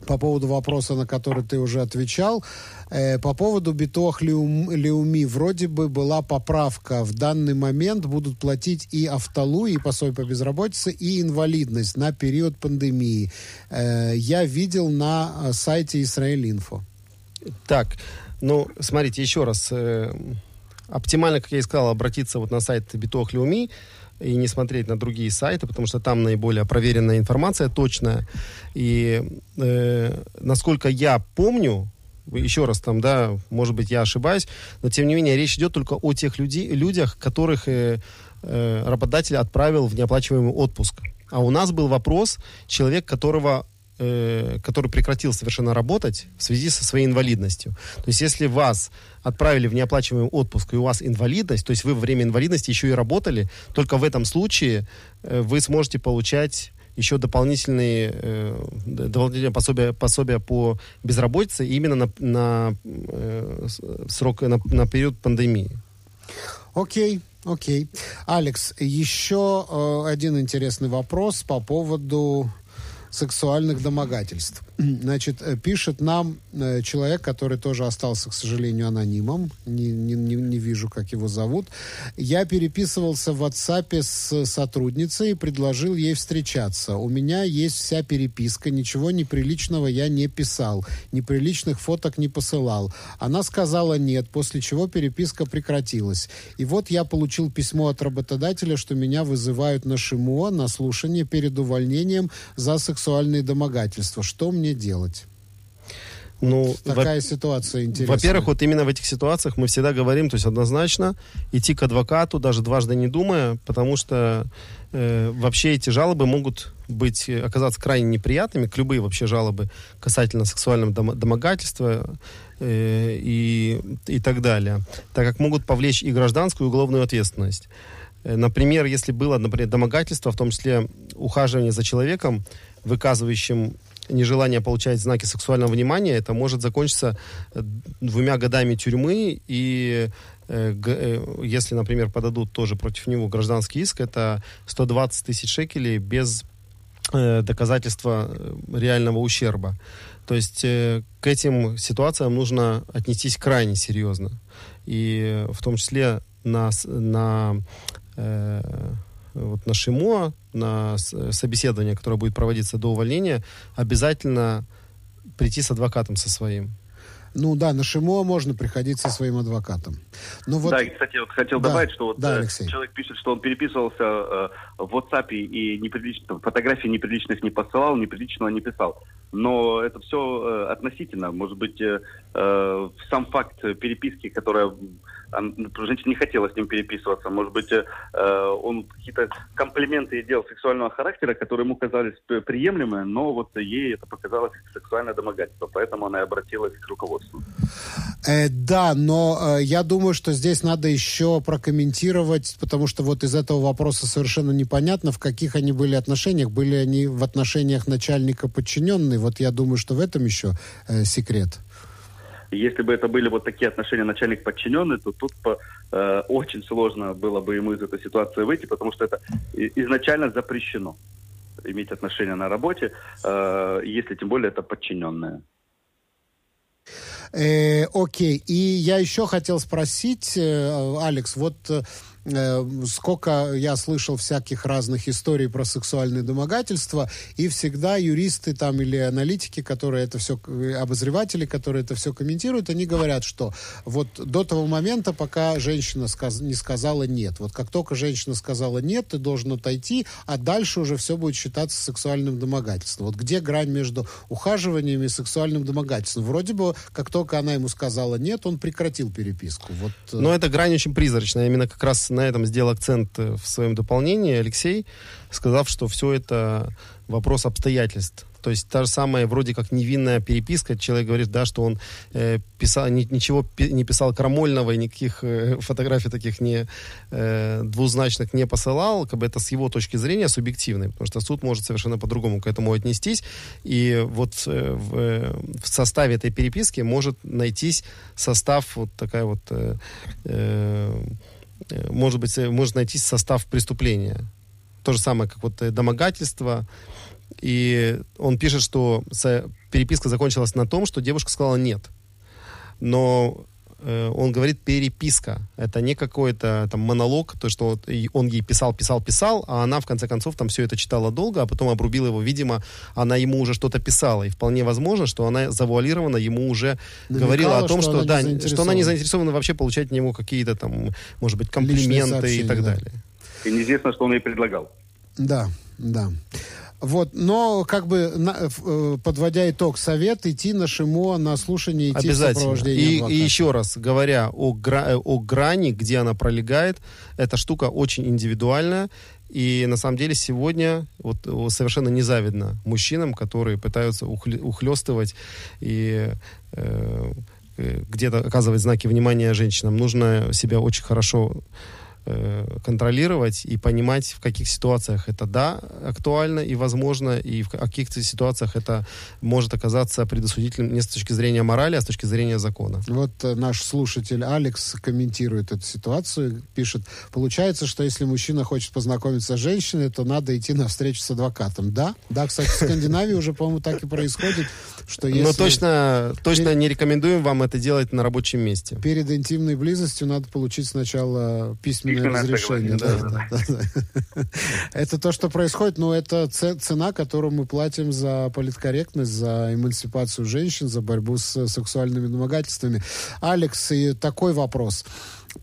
по поводу вопроса, на который ты уже отвечал. Э, по поводу битох Леум, Леуми. Вроде бы была поправка. В данный момент будут платить и автолу, и пособие по безработице, и инвалидность на период пандемии. Э, я видел на э, сайте Израиль-Инфо. Так, ну, смотрите, еще раз. Э, оптимально, как я и сказал, обратиться вот на сайт Битох Леуми и не смотреть на другие сайты, потому что там наиболее проверенная информация, точная. И э, насколько я помню, еще раз там, да, может быть, я ошибаюсь, но тем не менее речь идет только о тех люди, людях, которых э, э, работодатель отправил в неоплачиваемый отпуск. А у нас был вопрос, человек, которого э, который прекратил совершенно работать в связи со своей инвалидностью. То есть, если вас отправили в неоплачиваемый отпуск, и у вас инвалидность, то есть вы во время инвалидности еще и работали, только в этом случае э, вы сможете получать еще дополнительные, э, дополнительные пособия, пособия по безработице именно на, на э, срок, на, на период пандемии. Окей, окей. Алекс, еще э, один интересный вопрос по поводу сексуальных домогательств. *clears throat* Значит, э, пишет нам э, человек, который тоже остался, к сожалению, анонимом. Не, не, не, вижу, как его зовут. Я переписывался в WhatsApp с сотрудницей и предложил ей встречаться. У меня есть вся переписка, ничего неприличного я не писал, неприличных фоток не посылал. Она сказала нет, после чего переписка прекратилась. И вот я получил письмо от работодателя, что меня вызывают на ШИМО, на слушание перед увольнением за сексуальные домогательства. Что мне делать? Ну, Такая во- ситуация интересная. Во-первых, вот именно в этих ситуациях мы всегда говорим, то есть однозначно идти к адвокату, даже дважды не думая, потому что э, вообще эти жалобы могут быть, э, оказаться крайне неприятными, к любые вообще жалобы касательно сексуального домо- домогательства э, и, и так далее, так как могут повлечь и гражданскую, и уголовную ответственность. Э, Например, если было, например, домогательство, в том числе ухаживание за человеком, выказывающим нежелание получать знаки сексуального внимания, это может закончиться э, двумя годами тюрьмы и э, э, если, например, подадут тоже против него гражданский иск, это 120 тысяч шекелей без доказательства реального ущерба. То есть к этим ситуациям нужно отнестись крайне серьезно. И в том числе на, на вот на ШИМО, на собеседование, которое будет проводиться до увольнения, обязательно прийти с адвокатом со своим. Ну да, на ШИМО можно приходить со своим адвокатом. Но вот... Да, и, кстати, вот хотел Да, добавить, что вот да, э, Алексей. человек пишет, что он переписывался э, в WhatsApp и неприлично, фотографий неприличных не посылал, неприличного не писал. Но это все относительно. Может быть, э, э, сам факт переписки, которая он- женщина не хотела с ним переписываться, может быть, э, э, он какие-то комплименты делал сексуального характера, которые ему казались п- приемлемые, но вот ей это показалось сексуальное домогательство, поэтому она и обратилась к руководству. Э, да, но э, я думаю, что здесь надо еще прокомментировать, потому что вот из этого вопроса совершенно непонятно, в каких они были отношениях. Были они в отношениях начальника подчиненный. Вот я думаю, что в этом еще э, секрет. Если бы это были вот такие отношения начальник-подчиненный, то тут по- э, очень сложно было бы ему из этой ситуации выйти, потому что это изначально запрещено иметь отношения на работе, э, если тем более это подчиненные. Э, окей, и я еще хотел спросить, э, Алекс, вот э, сколько я слышал всяких разных историй про сексуальные домогательства, и всегда юристы там или аналитики, которые это все, обозреватели, которые это все комментируют, они говорят, что вот до того момента, пока женщина сказ не сказала нет. Вот как только женщина сказала нет, ты должен отойти, а дальше уже все будет считаться сексуальным домогательством. Вот где грань между ухаживаниями и сексуальным домогательством? Вроде бы, как только она ему сказала нет, он прекратил переписку. Вот, э, Но эта грань очень призрачная. Именно как раз на этом сделал акцент э, в своем дополнении Алексей, сказав, что все это вопрос обстоятельств. То есть та же самая вроде как невинная переписка. Человек говорит, да, что он э, писал, ни, ничего пи, не писал крамольного и никаких э, *laughs* фотографий таких не, э, двузначных не посылал. Как бы это с его точки зрения субъективный, потому что суд может совершенно по-другому к этому отнестись. И вот э, в, э, в составе этой переписки может найтись состав вот такая вот... Э, э, может быть, э, может найтись состав преступления. То же самое, как вот э, домогательство, и он пишет, что переписка закончилась на том, что девушка сказала нет. Но э, он говорит переписка. Это не какой-то там монолог, то, что он ей писал, писал, писал, а она в конце концов там все это читала долго, а потом обрубила его. Видимо, она ему уже что-то писала. И вполне возможно, что она завуалированно ему уже Намекала, говорила о том, что, что, да, что она не заинтересована вообще получать от него какие-то там, может быть, комплименты и так да. далее. И неизвестно, что он ей предлагал. Да, да. Вот, но как бы на, э, подводя итог, совет идти на ШИМО, на слушание, идти Обязательно. в и, и еще раз, говоря о, гра, э, о грани, где она пролегает, эта штука очень индивидуальная. И на самом деле сегодня вот, совершенно незавидно мужчинам, которые пытаются ухлестывать и э, э, где-то оказывать знаки внимания женщинам. Нужно себя очень хорошо контролировать и понимать, в каких ситуациях это да, актуально и возможно, и в каких ситуациях это может оказаться предосудительным не с точки зрения морали, а с точки зрения закона. Вот э, наш слушатель Алекс комментирует эту ситуацию, пишет, получается, что если мужчина хочет познакомиться с женщиной, то надо идти на встречу с адвокатом. Да, да, кстати, в Скандинавии уже, по-моему, так и происходит, что если... Но точно, точно не рекомендуем вам это делать на рабочем месте. Перед интимной близостью надо получить сначала письменное письменное разрешение. Да, да, да, *laughs* это то, что происходит, но это цена, которую мы платим за политкорректность, за эмансипацию женщин, за борьбу с сексуальными домогательствами. Алекс, и такой вопрос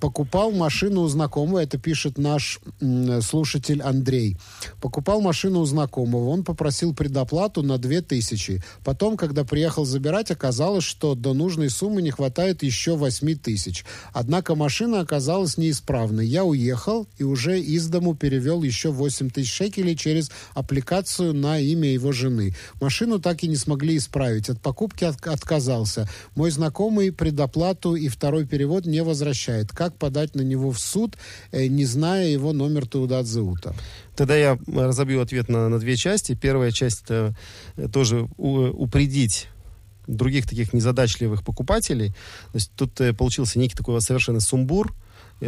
покупал машину у знакомого, это пишет наш слушатель Андрей. Покупал машину у знакомого, он попросил предоплату на 2000. Потом, когда приехал забирать, оказалось, что до нужной суммы не хватает еще 8 тысяч. Однако машина оказалась неисправной. Я уехал и уже из дому перевел еще 8 тысяч шекелей через аппликацию на имя его жены. Машину так и не смогли исправить. От покупки от отказался. Мой знакомый предоплату и второй перевод не возвращает как подать на него в суд, э, не зная его номер Таудат Заута. Тогда я разобью ответ на, на две части. Первая часть это э, тоже упредить других таких незадачливых покупателей. То есть тут э, получился некий такой совершенно сумбур,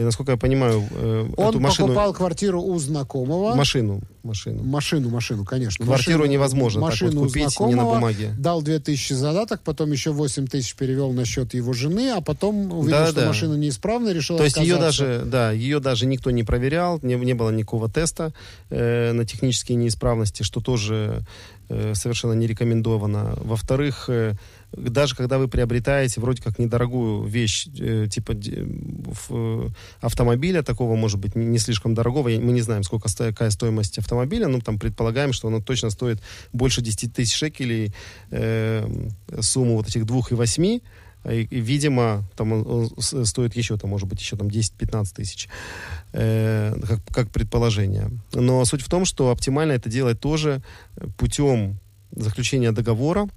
насколько я понимаю, э, Он эту машину... покупал квартиру у знакомого. Машину. Машину. Машину, машину, конечно. Квартиру машину, невозможно машину так вот купить не на бумаге. Дал 2000 задаток, потом еще 8 тысяч перевел на счет его жены, а потом увидел, да, что да. машина неисправна, решил То есть ее даже, да, ее даже никто не проверял, не, не было никакого теста э, на технические неисправности, что тоже э, совершенно не рекомендовано. Во-вторых, э, даже когда вы приобретаете вроде как недорогую вещь, э, типа э, автомобиля такого, может быть, не, слишком дорогого, мы не знаем, сколько сто, какая стоимость автомобиля, но там предполагаем, что оно точно стоит больше 10 тысяч шекелей, э, сумму вот этих двух и восьми, и, и, видимо, там он, он стоит еще, там, может быть, еще там 10-15 тысяч, э, как, как предположение. Но суть в том, что оптимально это делать тоже путем заключения договора,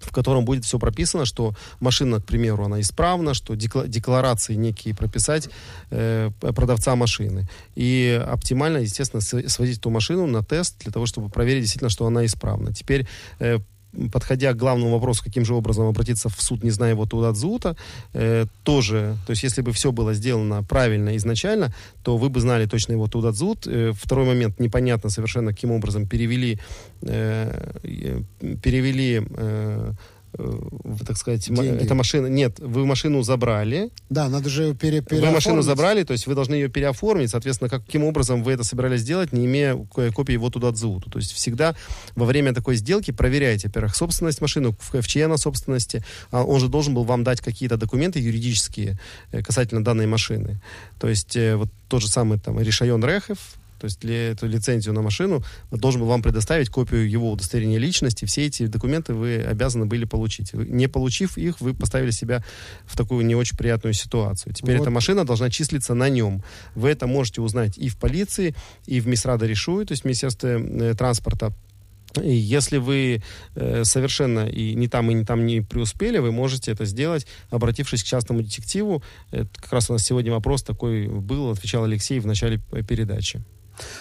в котором будет все прописано, что машина, к примеру, она исправна, что декларации некие прописать э, продавца машины. И оптимально, естественно, сводить эту машину на тест для того, чтобы проверить действительно, что она исправна. Теперь э, подходя к главному вопросу, каким же образом обратиться в суд, не зная его туда Зута, э, тоже, то есть если бы все было сделано правильно изначально, то вы бы знали точно его туда Зут. Э, второй момент, непонятно совершенно, каким образом перевели, э, перевели э, э, так сказать, Деньги. эта машина... Нет, вы машину забрали. Да, надо же ее пере, Вы машину забрали, то есть вы должны ее переоформить. Соответственно, каким образом вы это собирались сделать, не имея копии его туда отзовут. То есть всегда во время такой сделки проверяйте, во-первых, собственность машины, в, в чьей она собственности. А он же должен был вам дать какие-то документы юридические э, касательно данной машины. То есть э, вот тот же самый там Решайон Рехев, то есть для эту лицензию на машину должен был вам предоставить копию его удостоверения личности. Все эти документы вы обязаны были получить. Не получив их, вы поставили себя в такую не очень приятную ситуацию. Теперь вот. эта машина должна числиться на нем. Вы это можете узнать и в полиции, и в Мисрада Решую, то есть в Министерстве э, транспорта. И если вы э, совершенно и не там, и не там не преуспели, вы можете это сделать, обратившись к частному детективу. Это как раз у нас сегодня вопрос такой был, отвечал Алексей в начале э, передачи.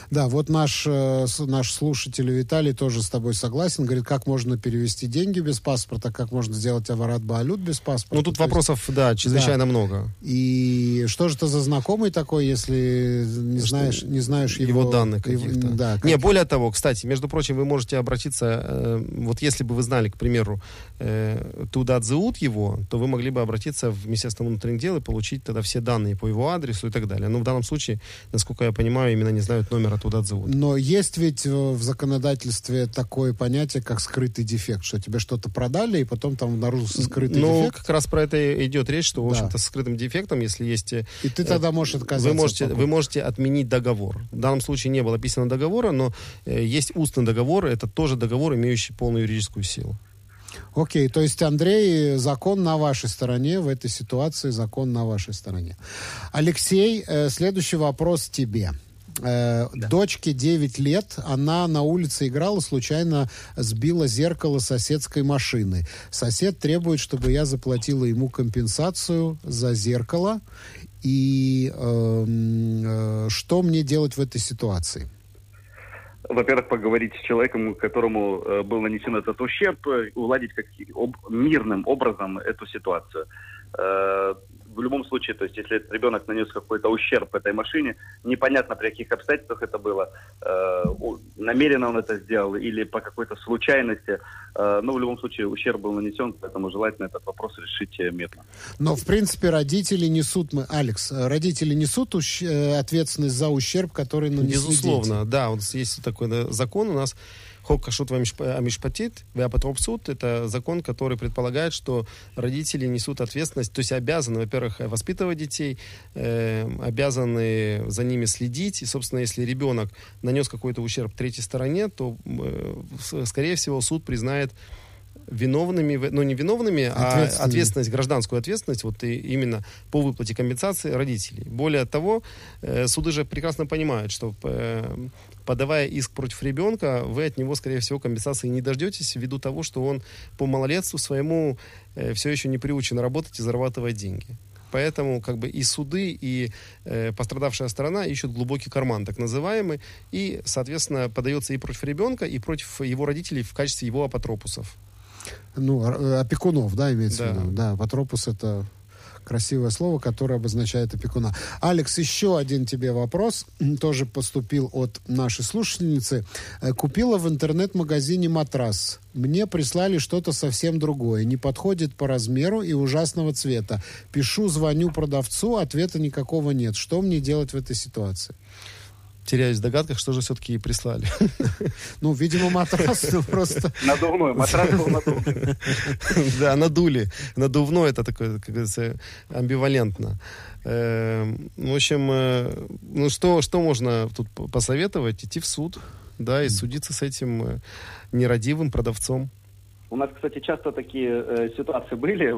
Да, вот наш, э, наш слушатель Виталий тоже с тобой согласен. Говорит, как можно перевести деньги без паспорта, как можно сделать аварат Баалют без паспорта. Ну, тут То вопросов, есть, да, чрезвычайно да. много. И что же это за знакомый такой, если не что, знаешь, не знаешь его... Его данных каких-то. Да, как... Не, более того, кстати, между прочим, вы можете обратиться, э, вот если бы вы знали, к примеру, э, туда отзовут его, то вы могли бы обратиться в Министерство внутренних дел и получить тогда все данные по его адресу и так далее. Но в данном случае, насколько я понимаю, именно не знают номер оттуда отзовут. Но есть ведь в законодательстве такое понятие, как скрытый дефект, что тебе что-то продали, и потом там обнаружился скрытый ну, дефект. Ну, как раз про это идет речь, что, в общем-то, да. с скрытым дефектом, если есть... Э, и ты тогда можешь отказаться. Вы можете, вы можете отменить договор. В данном случае не было писано договора, но э, есть устный договор, это тоже договор, имеющий полную юридическую силу. Окей, то есть, Андрей, закон на вашей стороне, в этой ситуации закон на вашей стороне. Алексей, э, следующий вопрос тебе. Э, да. Дочке 9 лет, она на улице играла, случайно сбила зеркало соседской машины. Сосед требует, чтобы я заплатила ему компенсацию за зеркало. И э, э, что мне делать в этой ситуации? во-первых, поговорить с человеком, которому э, был нанесен этот ущерб, уладить как, об, мирным образом эту ситуацию. Э, в любом случае, то есть если ребенок нанес какой-то ущерб этой машине, непонятно при каких обстоятельствах это было, э, намеренно он это сделал или по какой-то случайности, э, но в любом случае ущерб был нанесен, поэтому желательно этот вопрос решить э, мирно. Но в принципе родители несут, мы, Алекс, родители несут ущ... Э, ответственность за ущерб, который нанесли Безусловно, дети. да, вот есть такой закон у нас, Хок Кашут Амишпатит, Веапатропсут, это закон, который предполагает, что родители несут ответственность, то есть обязаны, во-первых, воспитывать детей, э, обязаны за ними следить, и, собственно, если ребенок нанес какой-то ущерб третьей стороне, то, э, скорее всего, суд признает виновными, ну не виновными, а ответственность, гражданскую ответственность вот и именно по выплате компенсации родителей. Более того, э, суды же прекрасно понимают, что э, подавая иск против ребенка, вы от него, скорее всего, компенсации не дождетесь ввиду того, что он по малолетству своему э, все еще не приучен работать и зарабатывать деньги. Поэтому как бы и суды, и э, пострадавшая сторона ищут глубокий карман, так называемый, и, соответственно, подается и против ребенка, и против его родителей в качестве его апотропусов. Ну, э, опекунов, да, имеется да. в виду? Да, апотропус это красивое слово, которое обозначает опекуна. Алекс, еще один тебе вопрос. Тоже поступил от нашей слушательницы. Э, купила в интернет-магазине матрас. Мне прислали что-то совсем другое. Не подходит по размеру и ужасного цвета. Пишу, звоню продавцу, ответа никакого нет. Что мне делать в этой ситуации? Теряюсь в догадках, что же все-таки прислали. *laughs* Ну, видимо, матрас *laughs* просто... Надувной, матрас был надувной. *laughs* Да, надули. Надувной это такое, как говорится, амбивалентно. Эм, в общем, э, ну что, что можно тут посоветовать? Идти в суд, да, и судиться с этим э, нерадивым продавцом. У нас, кстати, часто такие э, ситуации были.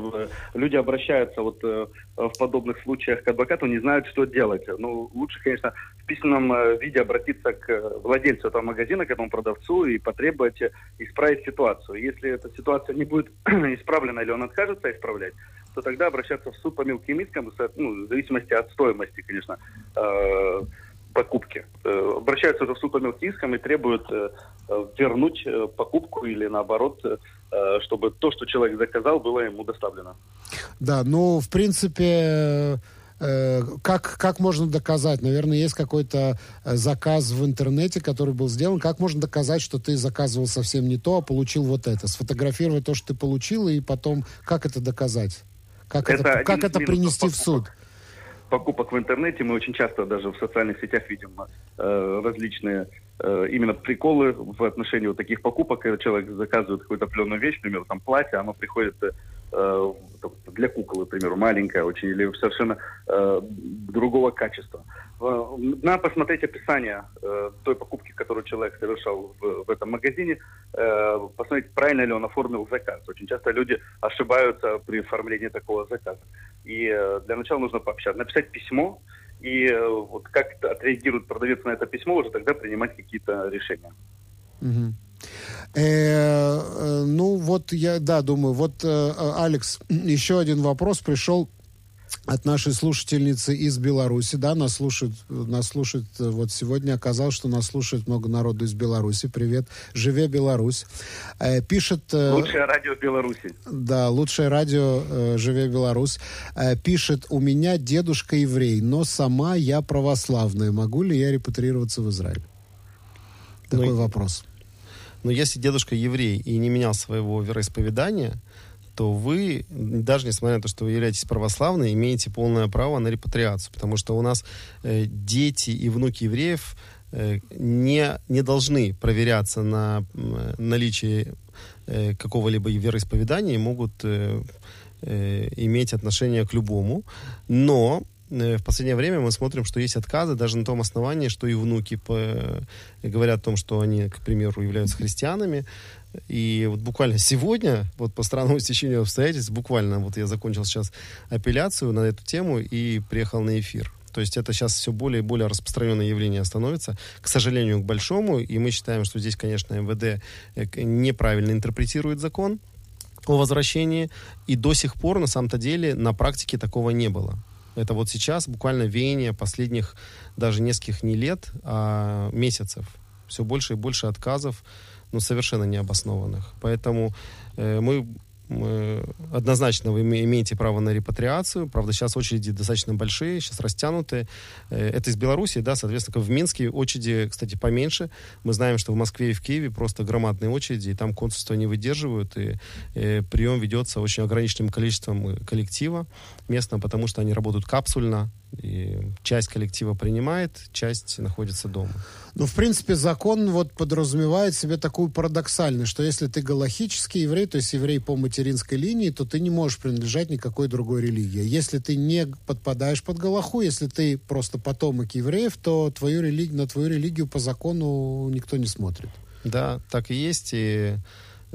Люди обращаются вот э, в подобных случаях к адвокату, не знают, что делать. Ну, лучше, конечно, в письменном э, виде обратиться к владельцу этого магазина, к этому продавцу и потребовать исправить ситуацию. Если эта ситуация не будет *clears throat* исправлена или он откажется исправлять, то тогда обращаться в суд по мелким искам, ну, в зависимости от стоимости, конечно, э, покупки. Э, обращаются в суд по мелким искам и требуют э, вернуть э, покупку или наоборот чтобы то, что человек заказал, было ему доставлено. Да, ну, в принципе, как, как можно доказать? Наверное, есть какой-то заказ в интернете, который был сделан. Как можно доказать, что ты заказывал совсем не то, а получил вот это? Сфотографировать то, что ты получил, и потом как это доказать? Как это, это, как это принести в суд? Покупок в интернете. Мы очень часто даже в социальных сетях видим э, различные э, именно приколы в отношении вот таких покупок. Когда человек заказывает какую-то определенную вещь, например, там платье, оно приходит э, для куклы, к примеру, маленькое очень, или совершенно э, другого качества. Э, надо посмотреть описание э, той покупки, которую человек совершал в, этом магазине, э, посмотреть, правильно ли он оформил заказ. Очень часто люди ошибаются при оформлении такого заказа. И э, для начала нужно пообщаться, написать письмо, и э, вот как отреагирует продавец на это письмо, уже тогда принимать какие-то решения. Угу. Э, ну, вот я, да, думаю, вот, э, Алекс, *clears throat* еще один вопрос пришел от нашей слушательницы из Беларуси, да, нас слушают, нас слушают, вот сегодня оказалось, что нас слушает много народу из Беларуси. Привет, живе Беларусь. Э, пишет... Э, лучшее радио Беларуси. Да, лучшее радио э, живе Беларусь. Э, пишет, у меня дедушка еврей, но сама я православная. Могу ли я репатрироваться в Израиль? Такой ну, вопрос. Но если дедушка еврей и не менял своего вероисповедания, то вы, даже несмотря на то, что вы являетесь православной, имеете полное право на репатриацию, потому что у нас э, дети и внуки евреев э, не, не должны проверяться на э, наличие э, какого-либо вероисповедания и могут э, э, иметь отношение к любому. Но в последнее время мы смотрим, что есть отказы даже на том основании, что и внуки по, э, говорят о том, что они, к примеру, являются христианами, и вот буквально сегодня, вот по странному *laughs* стечению обстоятельств, буквально вот я закончил сейчас апелляцию на эту тему и приехал на эфир. То есть это сейчас все более и более распространенное явление становится, к сожалению, к большому. И мы считаем, что здесь, конечно, МВД э, неправильно интерпретирует закон о возвращении. И до сих пор, на самом-то деле, на практике такого не было. Это вот сейчас буквально веяние последних даже нескольких не лет, а месяцев. Все больше и больше отказов ну, совершенно необоснованных. Поэтому э, мы однозначно вы имеете право на репатриацию. Правда, сейчас очереди достаточно большие, сейчас растянутые. Э, это из Беларуси, да, соответственно, в Минске очереди, кстати, поменьше. Мы знаем, что в Москве и в Киеве просто громадные очереди, и там консульства не выдерживают, и, и э, прием ведется очень ограниченным количеством коллектива местного, потому что они работают капсульно, и часть коллектива принимает, часть находится дома. Ну, в принципе, закон вот подразумевает себе такую парадоксальность, что если ты галахический еврей, то есть еврей по материнской линии, то ты не можешь принадлежать никакой другой религии. Если ты не подпадаешь под галаху, если ты просто потомок евреев, то твою религию, на твою религию по закону никто не смотрит. Да, так и есть. И,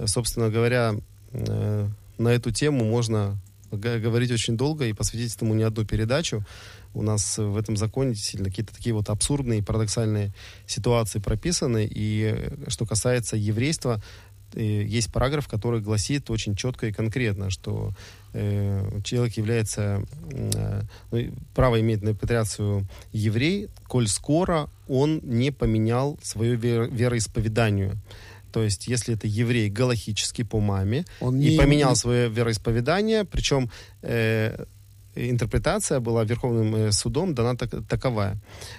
собственно говоря, э, на эту тему можно говорить очень долго и посвятить этому не одну передачу у нас в этом законе действительно какие-то такие вот абсурдные, парадоксальные ситуации прописаны. И э, что касается еврейства, э, есть параграф, который гласит очень четко и конкретно, что э, человек является, э, ну, право имеет на репатриацию еврей, коль скоро он не поменял свое вер, вероисповедание. То есть, если это еврей галахический по маме он и не... поменял свое вероисповедание, причем э, интерпретация была Верховным э, судом дана так, таковая,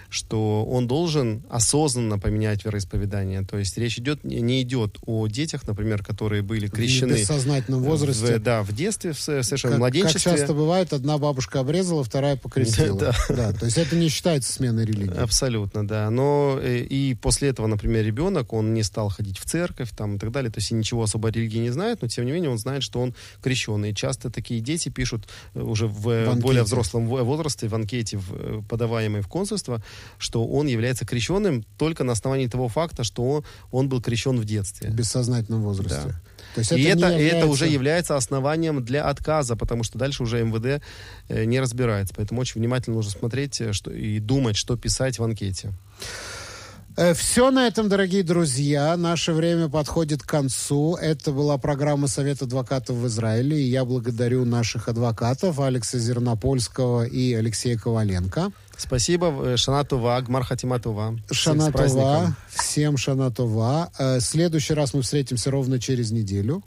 что он должен осознанно поменять вероисповедание. То есть речь идет, не идет о детях, например, которые были крещены... В бессознательном возрасте. В, да, в детстве, в совершенно как, младенчестве. Как часто бывает, одна бабушка обрезала, вторая покрестила. *laughs* Да, да. То есть это не считается сменой религии. Абсолютно, да. Но э, и после этого, например, ребенок, он не стал ходить в церковь там, и так далее. То есть ничего особо о религии не знает, но тем не менее он знает, что он крещенный. И часто такие дети пишут э, уже в в более взрослом возрасте в анкете, в, э, подаваемой в консульство, что он является крещенным только на основании того факта, что он, был крещен в детстве. В бессознательном возрасте. Да. То есть и это, это, является... это уже является основанием для отказа, потому что дальше уже МВД э, не разбирается. Поэтому очень внимательно нужно смотреть э, что, и думать, что писать в анкете. Э, Все на этом, дорогие друзья. Наше время подходит к концу. Это была программа Совет адвокатов в Израиле. И я благодарю наших адвокатов Алекса Зернопольского и Алексея Коваленко. Спасибо. Э, Шанатова, Гмар Хатиматова. Шанатова. Всем Шанатова. Э, следующий раз мы встретимся ровно через неделю.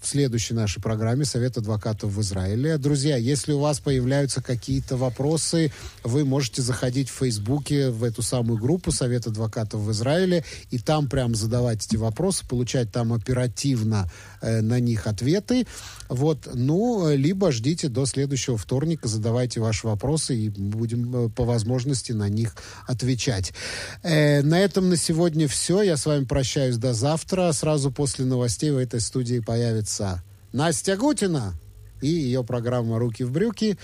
В следующей нашей программе «Совет адвокатов в Израиле». Друзья, если у вас появляются какие-то вопросы, вы можете заходить в Фейсбуке в эту самую группу «Совет адвокатов в Израиле» и там прям задавать эти вопросы, получать там оперативно э, на них ответы. Вот, ну, либо ждите до следующего вторника, задавайте ваши вопросы и будем э, по возможности на них отвечать. Э, на этом на сегодня все. Я с вами прощаюсь до завтра. Сразу после новостей в этой студии появится Настя Гутина и ее программа «Руки в брюки».